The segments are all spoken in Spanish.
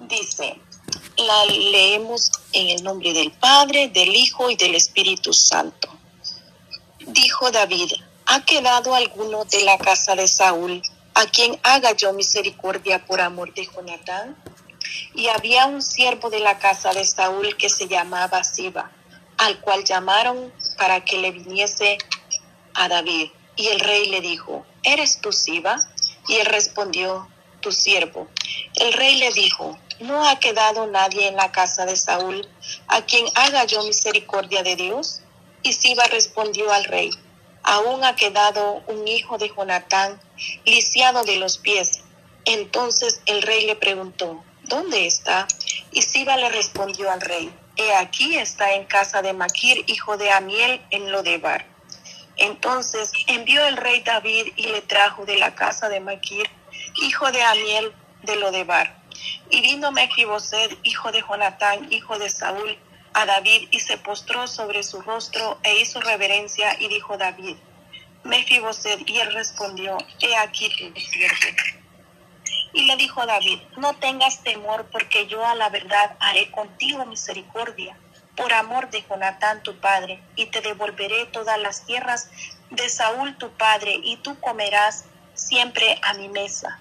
Dice, la leemos en el nombre del Padre, del Hijo y del Espíritu Santo. Dijo David, ¿ha quedado alguno de la casa de Saúl a quien haga yo misericordia por amor de Jonatán? Y había un siervo de la casa de Saúl que se llamaba Siba, al cual llamaron para que le viniese a David. Y el rey le dijo, ¿eres tú Siba? Y él respondió, tu siervo. El rey le dijo, ¿no ha quedado nadie en la casa de Saúl a quien haga yo misericordia de Dios? Y Siba respondió al rey, aún ha quedado un hijo de Jonatán, lisiado de los pies. Entonces el rey le preguntó, ¿dónde está? Y Siba le respondió al rey, he aquí está en casa de Maquir, hijo de Amiel, en Lodebar. Entonces envió el rey David y le trajo de la casa de Maquir, hijo de Amiel, de Lodebar. Y vino Mefiboset, hijo de Jonatán, hijo de Saúl, a David y se postró sobre su rostro e hizo reverencia y dijo David, Mefiboset, y él respondió, he aquí tu siervo. Y le dijo David, no tengas temor porque yo a la verdad haré contigo misericordia por amor de Jonatán tu padre, y te devolveré todas las tierras de Saúl tu padre, y tú comerás siempre a mi mesa.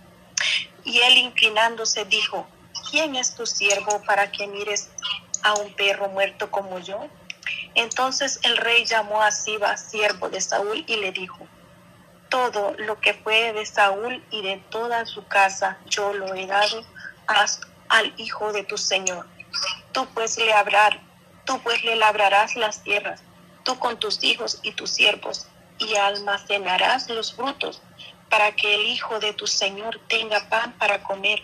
Y él inclinándose dijo, ¿quién es tu siervo para que mires a un perro muerto como yo? Entonces el rey llamó a Siba, siervo de Saúl, y le dijo, todo lo que fue de Saúl y de toda su casa yo lo he dado al hijo de tu señor. Tú pues le tú pues le labrarás las tierras, tú con tus hijos y tus siervos, y almacenarás los frutos para que el hijo de tu señor tenga pan para comer.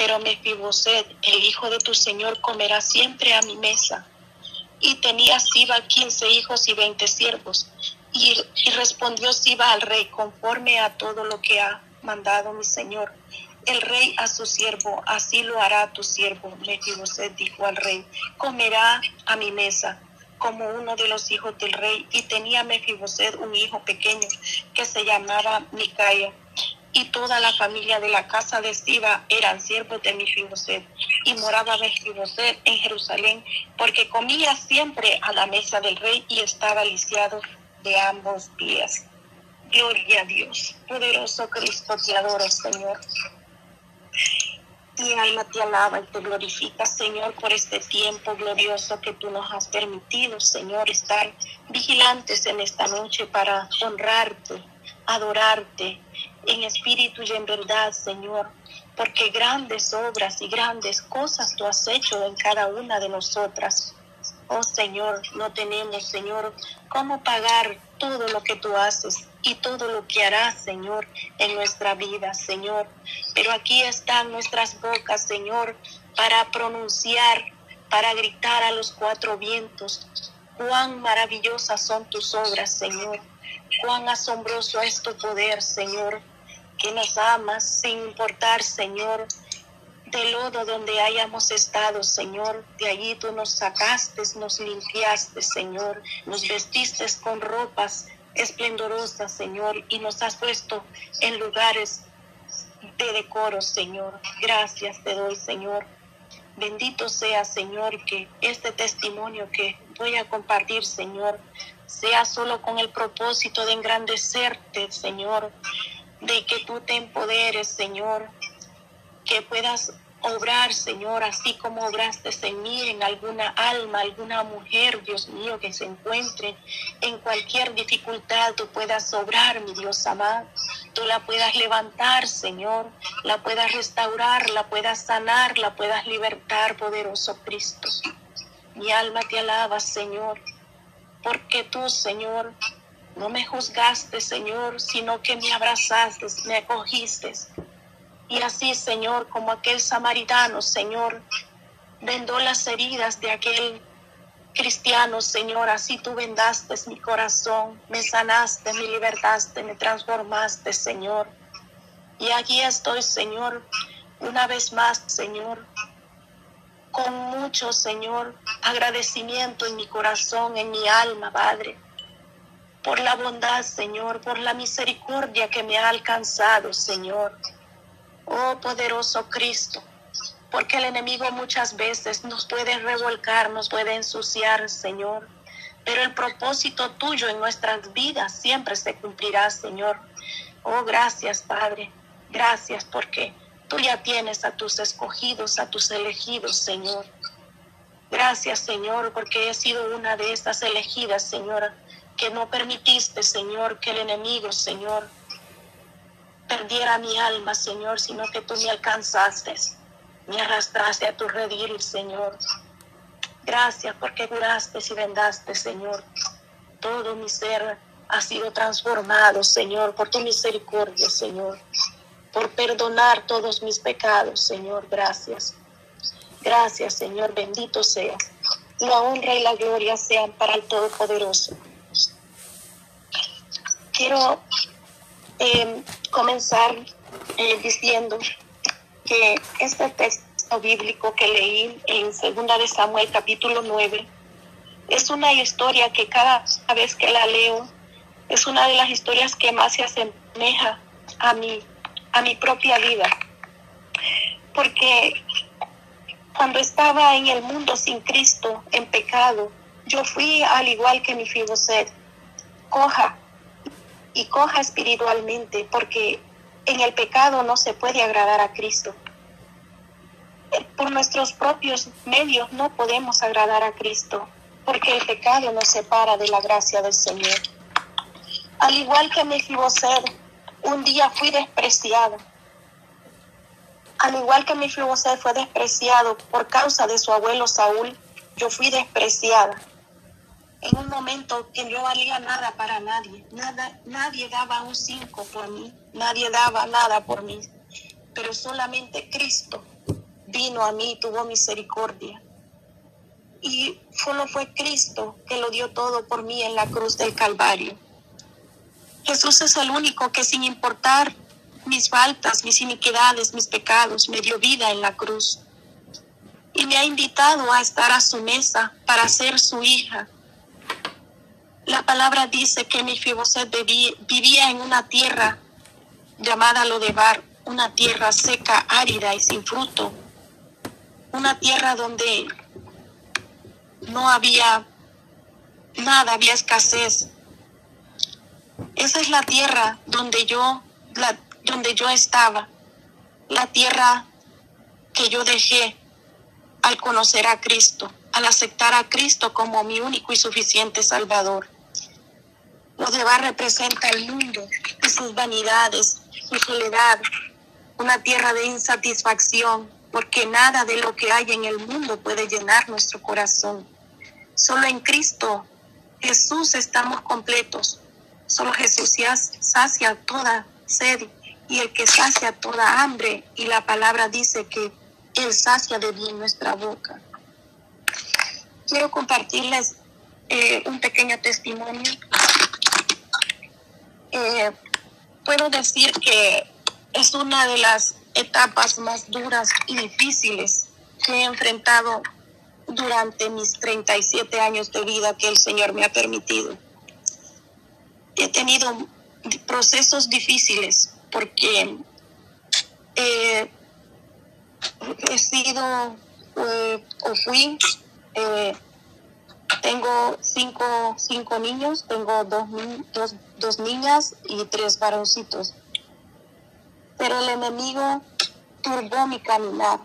Pero Mefiboset, el hijo de tu señor, comerá siempre a mi mesa. Y tenía Siba quince hijos y veinte siervos. Y, respondió Siba al rey, conforme a todo lo que ha mandado mi señor. El rey a su siervo, así lo hará tu siervo. Mefiboset dijo al rey, comerá a mi mesa como uno de los hijos del rey, y tenía Mefiboset un hijo pequeño que se llamaba Micaia. Y toda la familia de la casa de Siba eran siervos de Mefiboset, y moraba Mefiboset en Jerusalén, porque comía siempre a la mesa del rey y estaba lisiado de ambos pies. Gloria a Dios, poderoso Cristo, te adoro, Señor. Mi alma te alaba y te glorifica, Señor, por este tiempo glorioso que tú nos has permitido, Señor, estar vigilantes en esta noche para honrarte, adorarte en espíritu y en verdad, Señor, porque grandes obras y grandes cosas tú has hecho en cada una de nosotras. Oh Señor, no tenemos, Señor, cómo pagar todo lo que tú haces y todo lo que harás, Señor, en nuestra vida, Señor. Pero aquí están nuestras bocas, Señor, para pronunciar, para gritar a los cuatro vientos. Cuán maravillosas son tus obras, Señor. Cuán asombroso es tu poder, Señor, que nos amas sin importar, Señor, del lodo donde hayamos estado, Señor. De allí tú nos sacaste, nos limpiaste, Señor. Nos vestiste con ropas esplendorosa, Señor, y nos has puesto en lugares de decoro, Señor. Gracias te doy, Señor. Bendito sea, Señor, que este testimonio que voy a compartir, Señor, sea solo con el propósito de engrandecerte, Señor, de que tú te empoderes, Señor, que puedas obrar, Señor, así como obraste en mí, en alguna alma, alguna mujer, Dios mío, que se encuentre en cualquier dificultad, tú puedas obrar, mi Dios amado, tú la puedas levantar, Señor, la puedas restaurar, la puedas sanar, la puedas libertar, poderoso Cristo. Mi alma te alaba, Señor, porque tú, Señor, no me juzgaste, Señor, sino que me abrazaste, me acogiste y así, Señor, como aquel samaritano, Señor, vendó las heridas de aquel cristiano, Señor, así tú vendaste mi corazón, me sanaste, me libertaste, me transformaste, Señor. Y aquí estoy, Señor, una vez más, Señor, con mucho, Señor, agradecimiento en mi corazón, en mi alma, Padre, por la bondad, Señor, por la misericordia que me ha alcanzado, Señor. Oh poderoso Cristo, porque el enemigo muchas veces nos puede revolcar, nos puede ensuciar, Señor. Pero el propósito tuyo en nuestras vidas siempre se cumplirá, Señor. Oh, gracias, Padre. Gracias porque tú ya tienes a tus escogidos, a tus elegidos, Señor. Gracias, Señor, porque he sido una de estas elegidas, Señor, que no permitiste, Señor, que el enemigo, Señor, perdiera mi alma, Señor, sino que tú me alcanzaste me arrastraste a tu redil, Señor. Gracias porque curaste y vendaste, Señor. Todo mi ser ha sido transformado, Señor, por tu misericordia, Señor. Por perdonar todos mis pecados, Señor. Gracias. Gracias, Señor. Bendito sea. La honra y la gloria sean para el Todopoderoso. Quiero eh, comenzar eh, diciendo que este texto bíblico que leí en Segunda de Samuel capítulo 9 es una historia que cada vez que la leo es una de las historias que más se asemeja a mi, a mi propia vida. Porque cuando estaba en el mundo sin Cristo, en pecado, yo fui al igual que mi Fiboset, coja y coja espiritualmente, porque en el pecado no se puede agradar a Cristo. Por nuestros propios medios no podemos agradar a Cristo, porque el pecado nos separa de la gracia del Señor. Al igual que Mefiboset, un día fui despreciado. Al igual que Mefiboset fue despreciado por causa de su abuelo Saúl, yo fui despreciada en un momento que no valía nada para nadie. Nada, nadie daba un cinco por mí, nadie daba nada por mí, pero solamente Cristo vino a mí y tuvo misericordia. Y solo fue Cristo que lo dio todo por mí en la cruz del Calvario. Jesús es el único que sin importar mis faltas, mis iniquidades, mis pecados, me dio vida en la cruz. Y me ha invitado a estar a su mesa para ser su hija, la palabra dice que Mefiboset vivía en una tierra llamada Lodebar, una tierra seca, árida y sin fruto, una tierra donde no había nada, había escasez. Esa es la tierra donde yo, donde yo estaba, la tierra que yo dejé al conocer a Cristo, al aceptar a Cristo como mi único y suficiente Salvador. Lodebar representa el mundo y sus vanidades, su soledad, una tierra de insatisfacción, porque nada de lo que hay en el mundo puede llenar nuestro corazón. Solo en Cristo Jesús estamos completos. Solo Jesús sacia toda sed y el que sacia toda hambre. Y la palabra dice que Él sacia de bien nuestra boca. Quiero compartirles eh, un pequeño testimonio eh, puedo decir que es una de las etapas más duras y difíciles que he enfrentado durante mis 37 años de vida que el Señor me ha permitido. He tenido procesos difíciles porque eh, he sido o fui tengo cinco, cinco niños, tengo dos, dos, dos niñas y tres varoncitos. Pero el enemigo turbó mi caminar.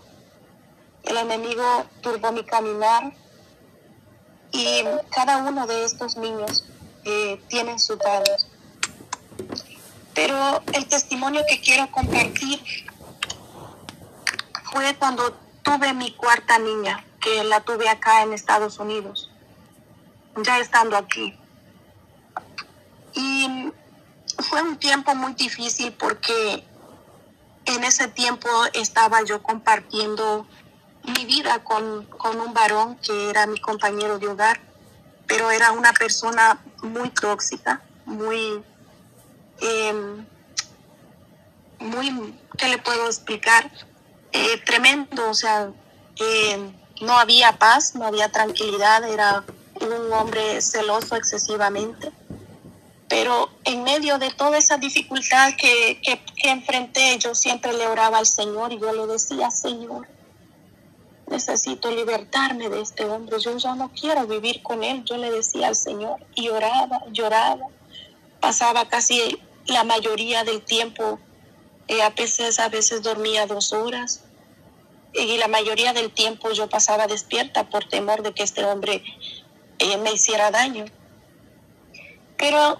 El enemigo turbó mi caminar y cada uno de estos niños eh, tiene su padre. Pero el testimonio que quiero compartir fue cuando tuve mi cuarta niña, que la tuve acá en Estados Unidos ya estando aquí. Y fue un tiempo muy difícil porque en ese tiempo estaba yo compartiendo mi vida con, un varón que era mi compañero de hogar, pero era una persona muy tóxica, muy, em, muy, ¿qué le puedo explicar? Eh, tremendo, o sea, eh, no había paz, no había tranquilidad, era un hombre celoso excesivamente. Pero en medio de toda esa dificultad que, que, enfrenté, yo siempre le oraba al Señor y yo le decía, Señor, necesito libertarme de este hombre, yo ya no quiero vivir con él, yo le decía al Señor y lloraba, lloraba, pasaba casi la mayoría del tiempo, eh, a veces a veces dormía dos horas y la mayoría del tiempo yo pasaba despierta por temor de que este hombre me hiciera daño. Pero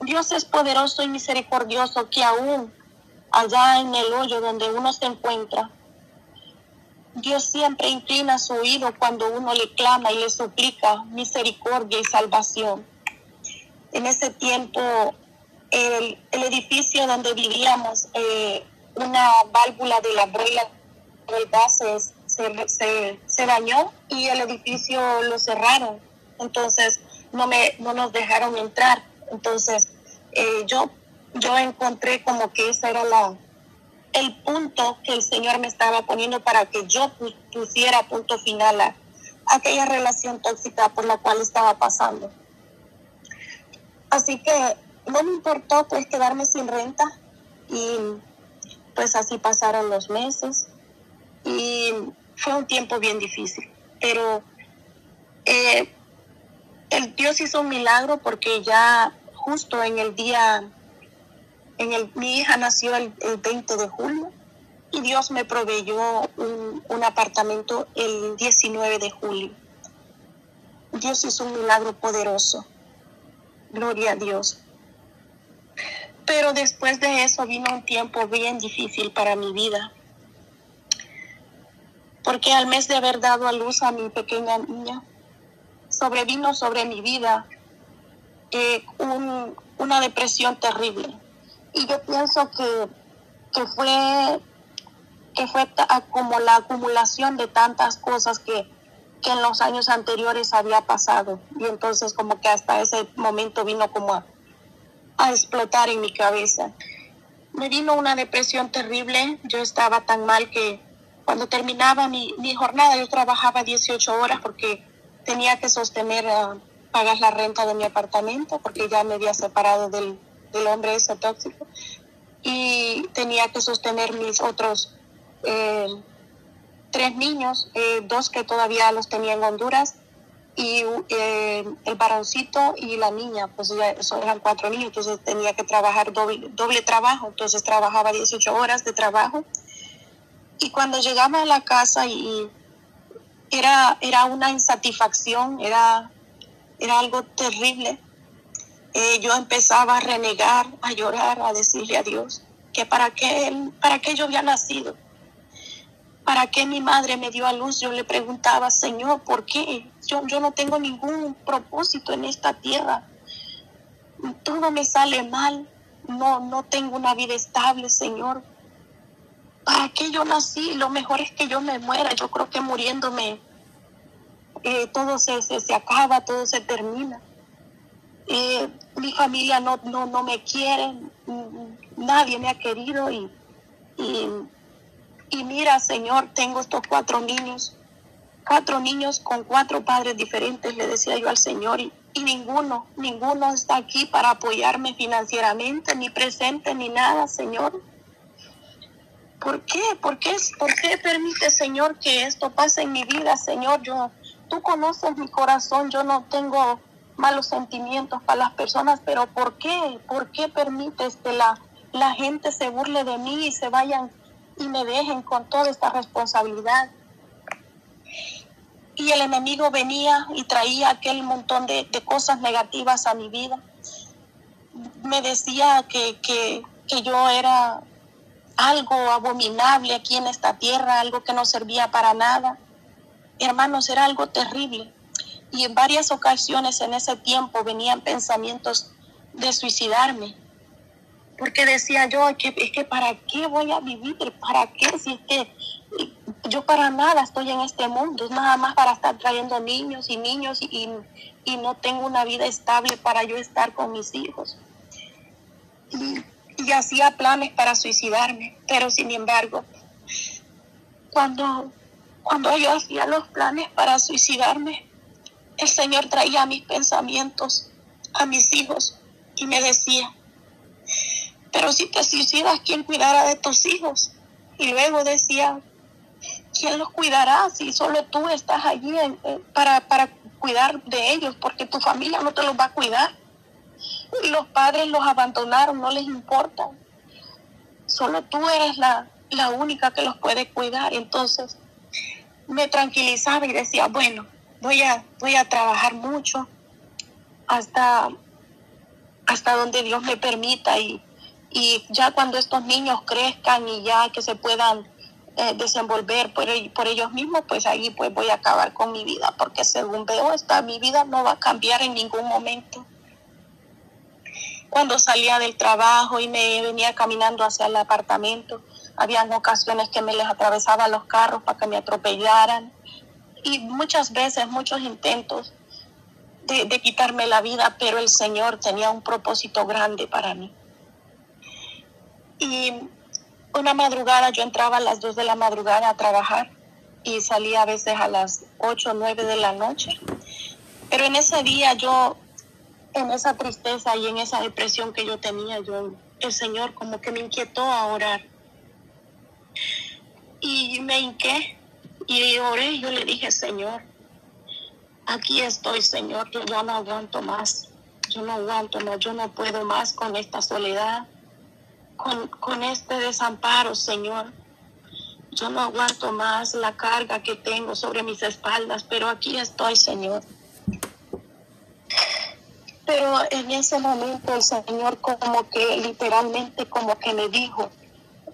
Dios es poderoso y misericordioso que aún allá en el hoyo donde uno se encuentra, Dios siempre inclina su oído cuando uno le clama y le suplica misericordia y salvación. En ese tiempo, el, edificio donde vivíamos, eh, una válvula de la boila del gas se, se, dañó y el edificio lo cerraron. Entonces, no, me, no nos dejaron entrar. Entonces, eh, yo, yo encontré como que esa era la, el punto que el Señor me estaba poniendo para que yo pusiera punto final a aquella relación tóxica por la cual estaba pasando. Así que no me importó pues quedarme sin renta y pues así pasaron los meses y fue un tiempo bien difícil, pero eh, el Dios hizo un milagro porque ya justo en el día en el, mi hija nació el, 20 de julio y Dios me proveyó un, un, apartamento el 19 de julio. Dios hizo un milagro poderoso. Gloria a Dios. Pero después de eso vino un tiempo bien difícil para mi vida. Porque al mes de haber dado a luz a mi pequeña niña, sobrevino sobre mi vida eh, un, una depresión terrible y yo pienso que, que fue que fue como la acumulación de tantas cosas que, que en los años anteriores había pasado. Y entonces como que hasta ese momento vino como a, a explotar en mi cabeza. Me vino una depresión terrible. Yo estaba tan mal que cuando terminaba mi, mi jornada yo trabajaba 18 horas porque tenía que sostener, uh, pagar la renta de mi apartamento porque ya me había separado del, del hombre ese tóxico y tenía que sostener mis otros eh, tres niños, eh, dos que todavía los tenía en Honduras y eh, el varoncito y la niña, pues ya eran cuatro niños, entonces tenía que trabajar doble, doble trabajo, entonces trabajaba 18 horas de trabajo. Y cuando llegaba a la casa y, era, era una insatisfacción, era, era algo terrible eh, yo empezaba a renegar, a llorar, a decirle a Dios que para qué, para qué yo había nacido, para qué mi madre me dio a luz. Yo le preguntaba, Señor, ¿por qué? Yo, yo no tengo ningún propósito en esta tierra. Todo me sale mal. No, no tengo una vida estable, Señor. ¿Para qué yo nací? Lo mejor es que yo me muera. Yo creo que muriéndome eh, todo se, se, se acaba, todo se termina. Eh, mi familia no, no, no me quiere, nadie me ha querido y, y, mira, Señor, tengo estos cuatro niños, cuatro niños con cuatro padres diferentes, le decía yo al Señor, y, y ninguno, ninguno está aquí para apoyarme financieramente, ni presente, ni nada, Señor. ¿Por qué? ¿Por qué, ¿Por qué permite, Señor, que esto pase en mi vida, Señor? Yo, tú conoces mi corazón, yo no tengo malos sentimientos para las personas, pero ¿por qué? ¿Por qué permites que la, la gente se burle de mí y se vayan y me dejen con toda esta responsabilidad? Y el enemigo venía y traía aquel montón de, cosas negativas a mi vida. Me decía que, que, que yo era algo abominable aquí en esta tierra, algo que no servía para nada. Hermanos, era algo terrible y en varias ocasiones en ese tiempo venían pensamientos de suicidarme. Porque decía yo, que, es que para qué voy a vivir, para qué, si es que yo para nada estoy en este mundo, es nada más para estar trayendo niños y niños y, y no tengo una vida estable para yo estar con mis hijos. Y, y hacía planes para suicidarme, pero sin embargo, cuando, cuando yo hacía los planes para suicidarme, el Señor traía mis pensamientos, a mis hijos, y me decía, pero si te suicidas, ¿quién cuidará de tus hijos? Y luego decía, ¿quién los cuidará si solo tú estás allí para, para cuidar de ellos? Porque tu familia no te los va a cuidar. Los padres los abandonaron, no les importa. Solo tú eres la, la única que los puede cuidar. Entonces me tranquilizaba y decía, bueno, voy a, voy a trabajar mucho hasta, hasta donde Dios me permita y, y ya cuando estos niños crezcan y ya que se puedan eh, desenvolver por, por, ellos mismos, pues ahí pues voy a acabar con mi vida, porque según veo, esta, mi vida no va a cambiar en ningún momento. Cuando salía del trabajo y me venía caminando hacia el apartamento, habían ocasiones que me les atravesaba los carros para que me atropellaran y muchas veces, muchos intentos de, de quitarme la vida, pero el Señor tenía un propósito grande para mí. Y una madrugada yo entraba a las 2 de la madrugada a trabajar y salía a veces a las 8 o 9 de la noche. Pero en ese día yo, en esa tristeza y en esa depresión que yo tenía, yo, el Señor como que me inquietó a orar. Y me hinqué y oré, yo le dije, Señor, aquí estoy, Señor, yo no aguanto más, yo no aguanto, no, yo no puedo más con esta soledad, con, con este desamparo, Señor. Yo no aguanto más la carga que tengo sobre mis espaldas, pero aquí estoy, Señor. Pero en ese momento el Señor como que literalmente como que me dijo,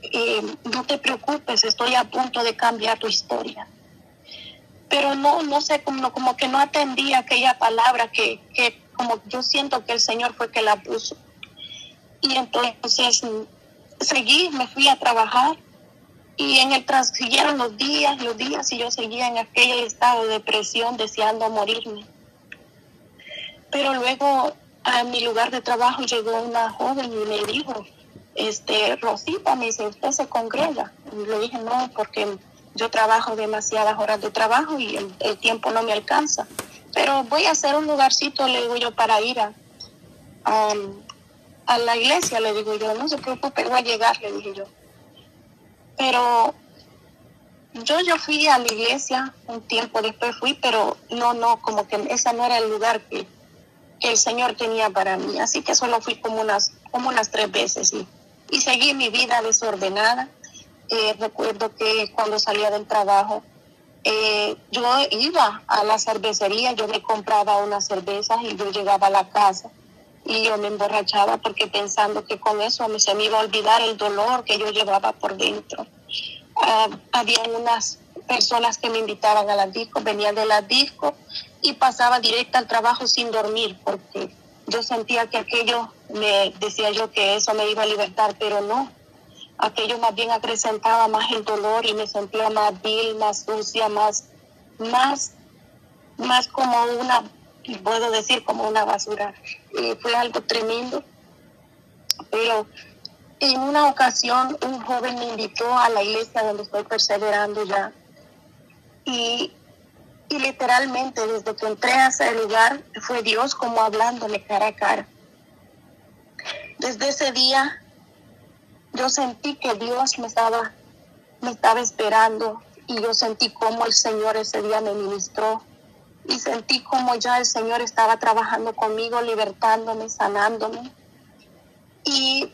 eh, no te preocupes, estoy a punto de cambiar tu historia. Pero no, no sé, como, como que no atendí aquella palabra que, que como yo siento que el Señor fue que la puso. Y entonces seguí, me fui a trabajar y en el transcurrieron los días, los días y yo seguía en aquel estado de depresión deseando morirme. Pero luego a mi lugar de trabajo llegó una joven y me dijo, este, Rosita, me dice, ¿usted se congrega? Y le dije, no, porque yo trabajo demasiadas horas de trabajo y el, tiempo no me alcanza. Pero voy a hacer un lugarcito, le digo yo, para ir a, a, la iglesia, le digo yo, no se preocupe, voy a llegar, le dije yo. Pero yo, yo fui a la iglesia un tiempo después fui, pero no, no, como que ese no era el lugar que el Señor tenía para mí. Así que solo fui como unas, como unas tres veces y y seguí mi vida desordenada. Eh, recuerdo que cuando salía del trabajo, eh, yo iba a la cervecería, yo me compraba unas cervezas y yo llegaba a la casa y yo me emborrachaba porque pensando que con eso se me iba a olvidar el dolor que yo llevaba por dentro. Ah, había unas personas que me invitaban a las discos, venían de las discos y pasaba directo al trabajo sin dormir porque yo sentía que aquello me decía yo que eso me iba a libertar, pero no. Aquello más bien acrecentaba más el dolor y me sentía más vil, más sucia, más, más, más como una, puedo decir como una basura. Y fue algo tremendo. Pero en una ocasión un joven me invitó a la iglesia donde estoy perseverando ya. Y y literalmente desde que entré a ese lugar fue Dios como hablándole cara a cara. Desde ese día yo sentí que Dios me estaba, me estaba esperando y yo sentí como el Señor ese día me ministró y sentí como ya el Señor estaba trabajando conmigo, libertándome, sanándome. Y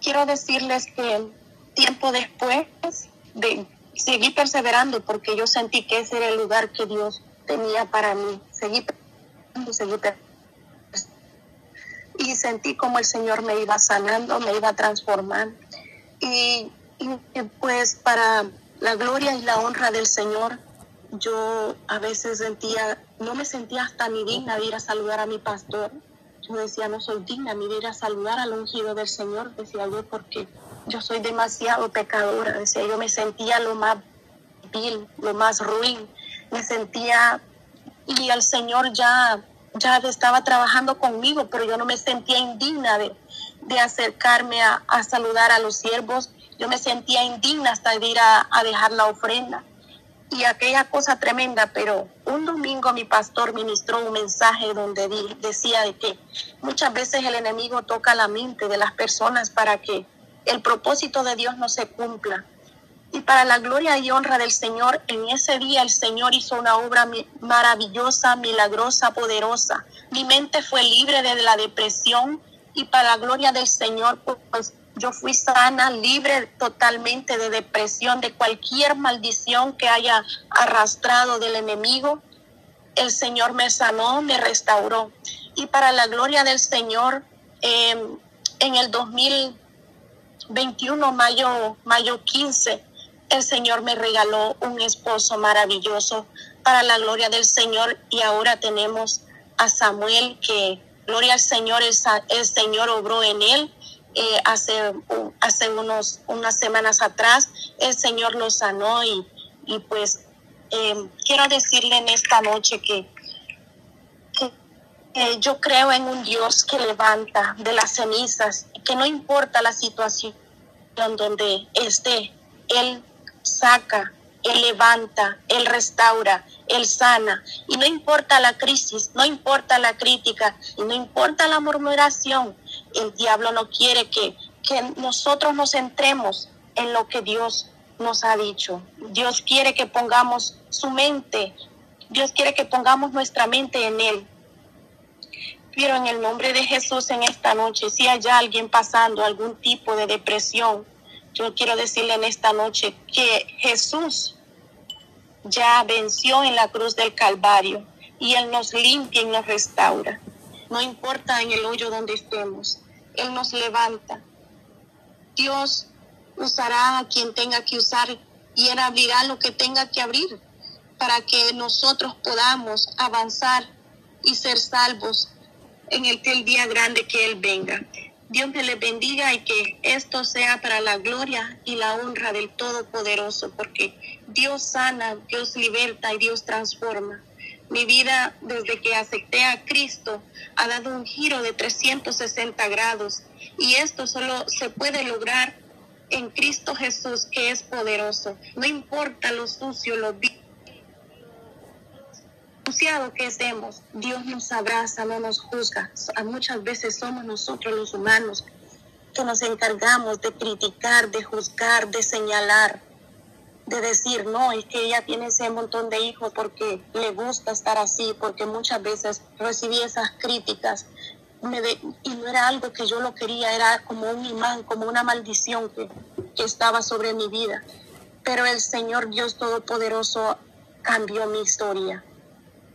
quiero decirles que tiempo después de seguí perseverando porque yo sentí que ese era el lugar que Dios tenía para mí. Seguí seguí y sentí como el Señor me iba sanando, me iba transformando. Y, y, pues para la gloria y la honra del Señor, yo a veces sentía, no me sentía hasta ni digna de ir a saludar a mi pastor. Yo decía, no soy digna de ir a saludar al ungido del Señor, decía yo, porque yo soy demasiado pecadora, decía, yo me sentía lo más vil, lo más ruin, me sentía y el Señor ya, ya estaba trabajando conmigo, pero yo no me sentía indigna de, de acercarme a, a, saludar a los siervos, yo me sentía indigna hasta de ir a, a dejar la ofrenda. Y aquella cosa tremenda, pero un domingo mi pastor ministró un mensaje donde decía de que muchas veces el enemigo toca la mente de las personas para que el propósito de Dios no se cumpla. Y para la gloria y honra del Señor, en ese día el Señor hizo una obra maravillosa, milagrosa, poderosa. Mi mente fue libre de la depresión y para la gloria del Señor, pues yo fui sana, libre totalmente de depresión, de cualquier maldición que haya arrastrado del enemigo. El Señor me sanó, me restauró. Y para la gloria del Señor, em, en el 2021, mayo, mayo 15, el Señor me regaló un esposo maravilloso para la gloria del Señor. Y ahora tenemos a Samuel que, gloria al Señor, el, el Señor obró en él eh, hace, hace unos, unas semanas atrás, el Señor lo sanó y, y pues eh, quiero decirle en esta noche que, yo creo en un Dios que levanta de las cenizas, que no importa la situación donde esté, Él saca, Él levanta, Él restaura, Él sana. Y no importa la crisis, no importa la crítica, y no importa la murmuración, el diablo no quiere que, que nosotros nos centremos en lo que Dios nos ha dicho. Dios quiere que pongamos su mente, Dios quiere que pongamos nuestra mente en Él. Pero en el nombre de Jesús en esta noche, si hay alguien pasando algún tipo de depresión, yo quiero decirle en esta noche que Jesús ya venció en la cruz del Calvario y Él nos limpia y nos restaura. No importa en el hoyo donde estemos, Él nos levanta. Dios usará a quien tenga que usar y Él abrirá lo que tenga que abrir para que nosotros podamos avanzar y ser salvos en el, día grande que Él venga. Dios me les bendiga y que esto sea para la gloria y la honra del Todopoderoso, porque Dios sana, Dios liberta y Dios transforma. Mi vida desde que acepté a Cristo ha dado un giro de 360 grados y esto solo se puede lograr en Cristo Jesús que es poderoso. No importa lo sucio, lo que estemos, Dios nos abraza, no nos juzga. Muchas veces somos nosotros los humanos que nos encargamos de criticar, de juzgar, de señalar de decir, no, es que ella tiene ese montón de hijos porque le gusta estar así, porque muchas veces recibí esas críticas y no era algo que yo lo quería, era como un imán, como una maldición que estaba sobre mi vida. Pero el Señor Dios Todopoderoso cambió mi historia.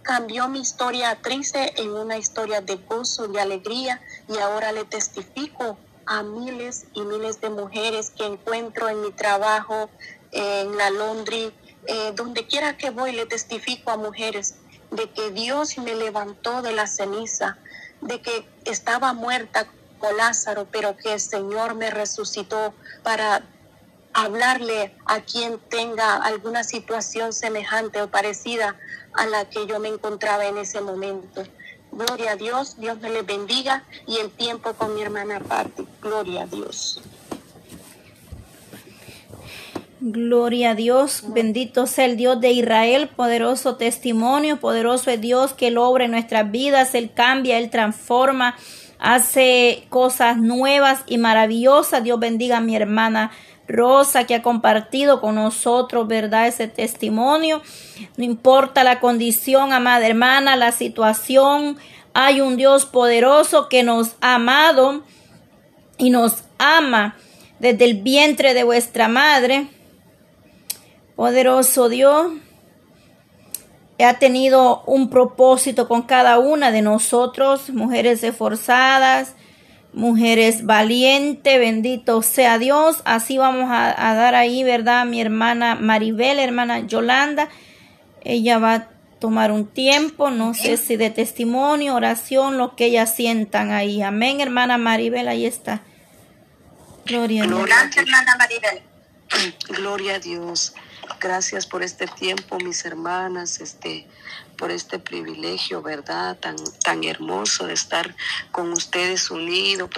Cambió mi historia triste en una historia de gozo, de alegría y ahora le testifico a miles y miles de mujeres que encuentro en mi trabajo, en la Londres, eh, donde quiera que voy, le testifico a mujeres de que Dios me levantó de la ceniza, de que estaba muerta con Lázaro, pero que el Señor me resucitó para hablarle a quien tenga alguna situación semejante o parecida a la que yo me encontraba en ese momento. Gloria a Dios, Dios me le bendiga y el tiempo con mi hermana parte. Gloria a Dios. Gloria a Dios, bendito sea el Dios de Israel, poderoso testimonio, poderoso es Dios que logra en nuestras vidas, Él cambia, Él transforma, hace cosas nuevas y maravillosas. Dios bendiga a mi hermana Rosa que ha compartido con nosotros, ¿verdad? Ese testimonio. No importa la condición, amada hermana, la situación, hay un Dios poderoso que nos ha amado y nos ama desde el vientre de vuestra madre Poderoso Dios, ha tenido un propósito con cada una de nosotros, mujeres esforzadas, mujeres valientes, bendito sea Dios. Así vamos a, dar ahí, ¿verdad? Mi hermana Maribel, hermana Yolanda, ella va a tomar un tiempo, no sé si de testimonio, oración, lo que ellas sientan ahí. Amén, hermana Maribel, ahí está. Gloria a Dios. hermana Maribel. Gloria a Dios. Gracias por este tiempo, mis hermanas, este, por este privilegio, ¿verdad? Tan, tan hermoso de estar con ustedes unidos.